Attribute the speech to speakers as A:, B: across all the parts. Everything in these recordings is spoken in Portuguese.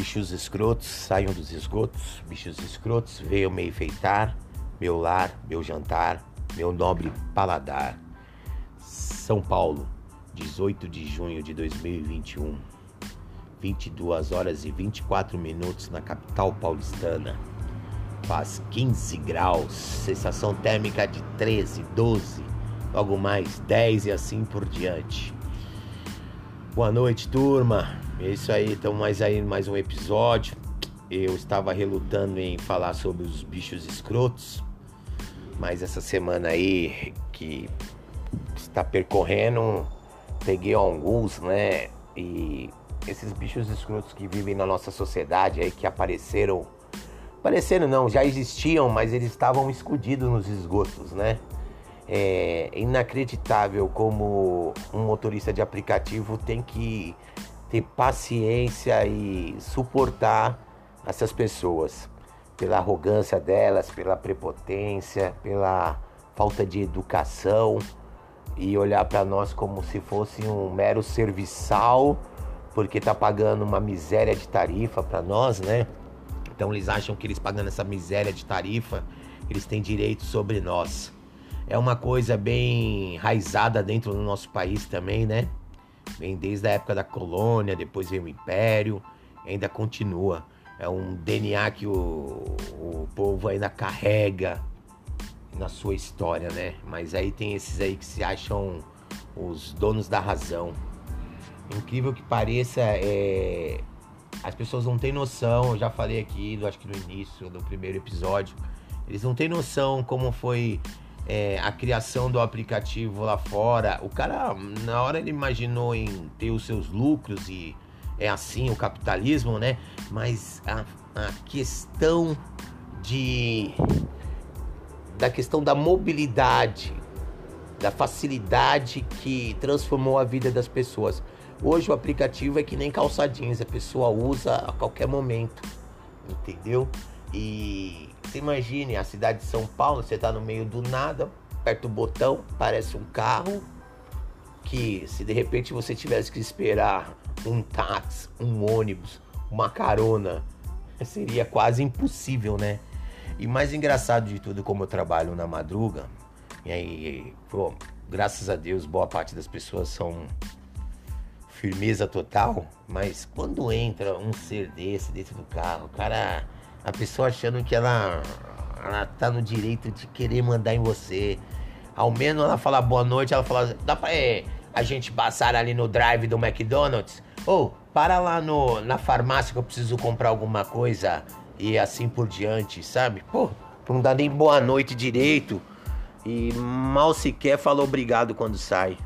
A: Bichos escrotos, saiam dos esgotos. Bichos escrotos, venham me enfeitar. Meu lar, meu jantar, meu nobre paladar. São Paulo, 18 de junho de 2021. 22 horas e 24 minutos na capital paulistana. Faz 15 graus, sensação térmica de 13, 12, logo mais 10 e assim por diante. Boa noite, turma. É isso aí, então mais aí mais um episódio. Eu estava relutando em falar sobre os bichos escrotos, mas essa semana aí que está percorrendo, peguei alguns, né? E esses bichos escrotos que vivem na nossa sociedade aí que apareceram, apareceram não, já existiam, mas eles estavam escondidos nos esgotos, né? É inacreditável como um motorista de aplicativo tem que ter paciência e suportar essas pessoas pela arrogância delas, pela prepotência, pela falta de educação e olhar para nós como se fosse um mero serviçal, porque tá pagando uma miséria de tarifa para nós, né? Então eles acham que eles pagando essa miséria de tarifa, eles têm direito sobre nós. É uma coisa bem raizada dentro do nosso país também, né? Vem desde a época da colônia, depois veio o império, ainda continua. É um DNA que o, o povo ainda carrega na sua história, né? Mas aí tem esses aí que se acham os donos da razão. Incrível que pareça, é... as pessoas não têm noção. Eu já falei aqui, acho que no início do primeiro episódio, eles não têm noção como foi é, a criação do aplicativo lá fora, o cara, na hora ele imaginou em ter os seus lucros e é assim o capitalismo, né? Mas a, a questão de. da questão da mobilidade, da facilidade que transformou a vida das pessoas. Hoje o aplicativo é que nem calça jeans, a pessoa usa a qualquer momento, entendeu? E você imagine a cidade de São Paulo, você tá no meio do nada, aperta o botão, parece um carro que se de repente você tivesse que esperar um táxi, um ônibus, uma carona, seria quase impossível, né? E mais engraçado de tudo, como eu trabalho na madruga, e aí, pô, graças a Deus, boa parte das pessoas são firmeza total, mas quando entra um ser desse dentro do carro, o cara a pessoa achando que ela, ela tá no direito de querer mandar em você. Ao menos ela fala boa noite, ela fala, dá pra é, a gente passar ali no drive do McDonald's? Ou, para lá no, na farmácia que eu preciso comprar alguma coisa e assim por diante, sabe? Pô, não dá nem boa noite direito e mal sequer fala obrigado quando sai.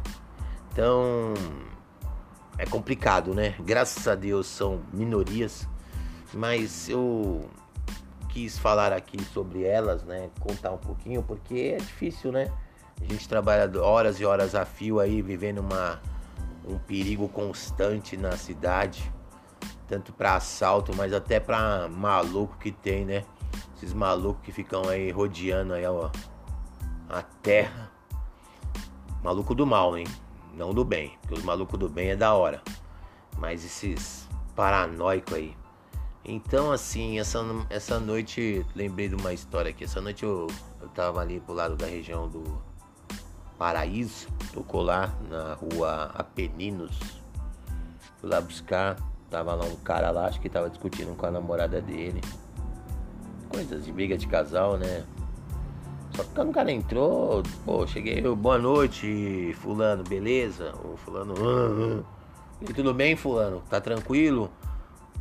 A: Então, é complicado, né? Graças a Deus são minorias, mas eu quis falar aqui sobre elas, né? Contar um pouquinho, porque é difícil, né? A gente trabalha horas e horas a fio aí, vivendo uma, um perigo constante na cidade, tanto para assalto, mas até para maluco que tem, né? Esses malucos que ficam aí rodeando aí, ó, a terra. Maluco do mal, hein? Não do bem, porque os malucos do bem é da hora. Mas esses paranoicos aí, então, assim, essa, essa noite, lembrei de uma história aqui. Essa noite eu, eu tava ali pro lado da região do Paraíso, tocou lá na rua Apeninos. Fui lá buscar, tava lá um cara lá, acho que tava discutindo com a namorada dele. Coisas de briga de casal, né? Só que quando o cara entrou, pô, cheguei, boa noite, fulano, beleza? O fulano, ah. E tudo bem, fulano? Tá tranquilo?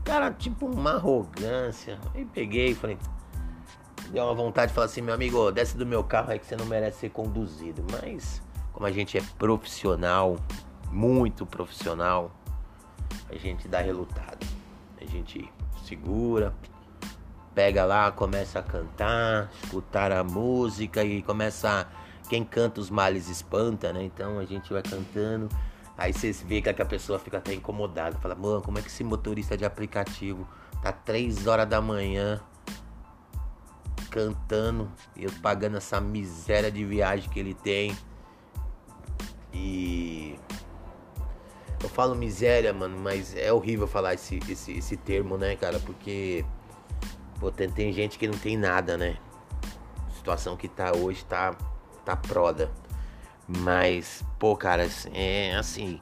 A: Cara, tipo uma arrogância. Aí peguei e falei. Deu uma vontade de falar assim, meu amigo, desce do meu carro aí que você não merece ser conduzido. Mas, como a gente é profissional, muito profissional, a gente dá relutado. A gente segura, pega lá, começa a cantar, escutar a música e começa. Quem canta os males espanta, né? Então a gente vai cantando. Aí você vê que a pessoa fica até incomodada. Fala, mano, como é que esse motorista de aplicativo tá 3 horas da manhã cantando e eu pagando essa miséria de viagem que ele tem. E eu falo miséria, mano, mas é horrível falar esse, esse, esse termo, né, cara? Porque pô, tem, tem gente que não tem nada, né? A situação que tá hoje tá, tá proda. Mas, pô, cara, é assim,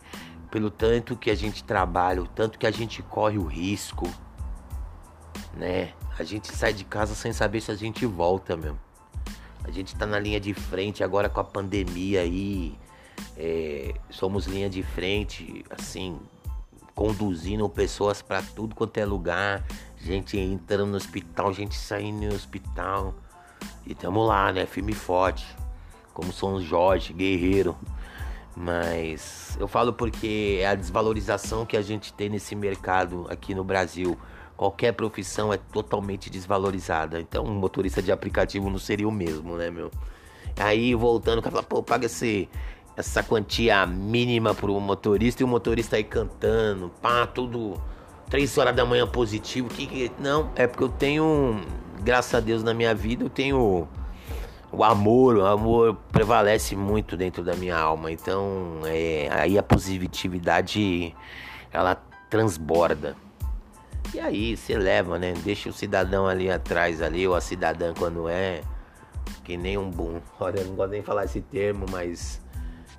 A: pelo tanto que a gente trabalha, o tanto que a gente corre o risco, né? A gente sai de casa sem saber se a gente volta mesmo. A gente tá na linha de frente agora com a pandemia aí. É, somos linha de frente, assim, conduzindo pessoas para tudo quanto é lugar. Gente entrando no hospital, gente saindo no hospital. E tamo lá, né? Firme e forte. Como São Jorge, guerreiro. Mas eu falo porque é a desvalorização que a gente tem nesse mercado aqui no Brasil. Qualquer profissão é totalmente desvalorizada. Então, um motorista de aplicativo não seria o mesmo, né, meu? Aí, voltando, o cara fala, pô, paga esse, essa quantia mínima pro motorista e o motorista aí cantando, pá, tudo 3 horas da manhã positivo. Que, que não, é porque eu tenho, graças a Deus na minha vida, eu tenho o amor, o amor prevalece muito dentro da minha alma. Então, é, aí a positividade ela transborda. E aí você leva, né? Deixa o cidadão ali atrás ali, ou a cidadã quando é que nem um bom. Olha, eu não gosto nem de falar esse termo, mas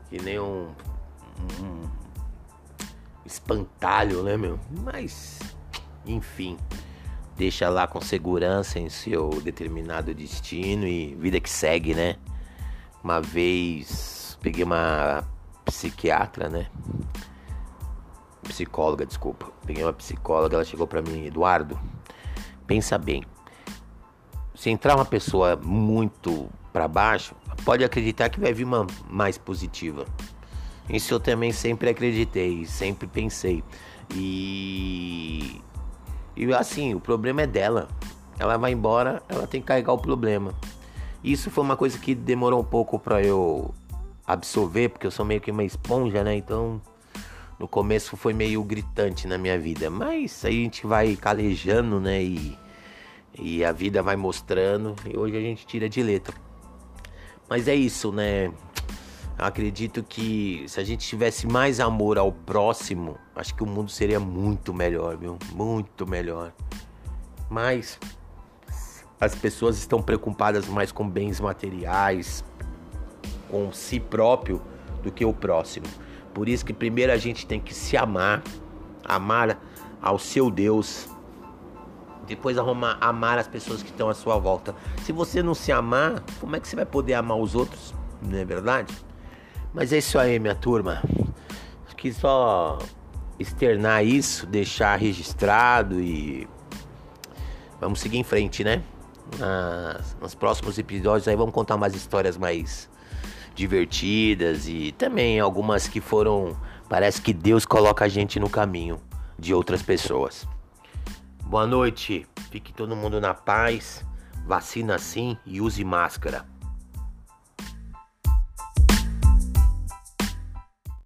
A: que nem um, um espantalho, né, meu? Mas enfim, deixa lá com segurança em seu determinado destino e vida que segue, né? Uma vez peguei uma psiquiatra, né? Psicóloga, desculpa. Peguei uma psicóloga, ela chegou para mim, Eduardo, pensa bem. Se entrar uma pessoa muito para baixo, pode acreditar que vai vir uma mais positiva. Isso eu também sempre acreditei, sempre pensei. E e assim, o problema é dela. Ela vai embora, ela tem que carregar o problema. Isso foi uma coisa que demorou um pouco para eu absorver, porque eu sou meio que uma esponja, né? Então, no começo foi meio gritante na minha vida, mas aí a gente vai calejando, né? E, e a vida vai mostrando, e hoje a gente tira de letra. Mas é isso, né? Acredito que se a gente tivesse mais amor ao próximo, acho que o mundo seria muito melhor, viu? Muito melhor. Mas as pessoas estão preocupadas mais com bens materiais, com si próprio, do que o próximo. Por isso que primeiro a gente tem que se amar, amar ao seu Deus, depois arrumar, amar as pessoas que estão à sua volta. Se você não se amar, como é que você vai poder amar os outros? Não é verdade? Mas é isso aí, minha turma. Quis só externar isso, deixar registrado e vamos seguir em frente, né? Nas, nos próximos episódios aí vamos contar umas histórias mais divertidas e também algumas que foram. Parece que Deus coloca a gente no caminho de outras pessoas. Boa noite, fique todo mundo na paz, vacina sim e use máscara.